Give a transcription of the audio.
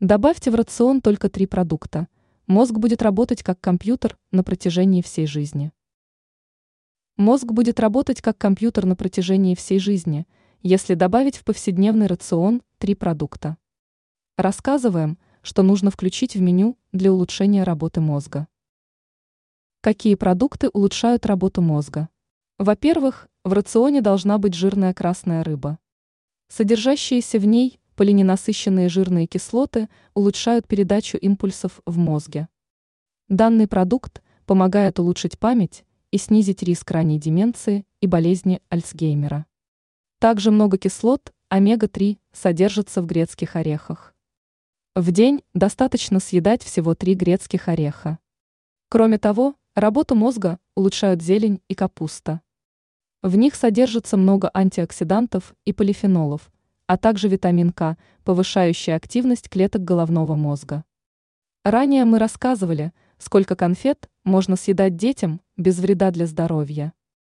Добавьте в рацион только три продукта. Мозг будет работать как компьютер на протяжении всей жизни. Мозг будет работать как компьютер на протяжении всей жизни, если добавить в повседневный рацион три продукта. Рассказываем, что нужно включить в меню для улучшения работы мозга. Какие продукты улучшают работу мозга? Во-первых, в рационе должна быть жирная красная рыба. Содержащиеся в ней полиненасыщенные жирные кислоты улучшают передачу импульсов в мозге. Данный продукт помогает улучшить память и снизить риск ранней деменции и болезни Альцгеймера. Также много кислот омега-3 содержится в грецких орехах. В день достаточно съедать всего три грецких ореха. Кроме того, работу мозга улучшают зелень и капуста. В них содержится много антиоксидантов и полифенолов, а также витамин К, повышающий активность клеток головного мозга. Ранее мы рассказывали, сколько конфет можно съедать детям без вреда для здоровья.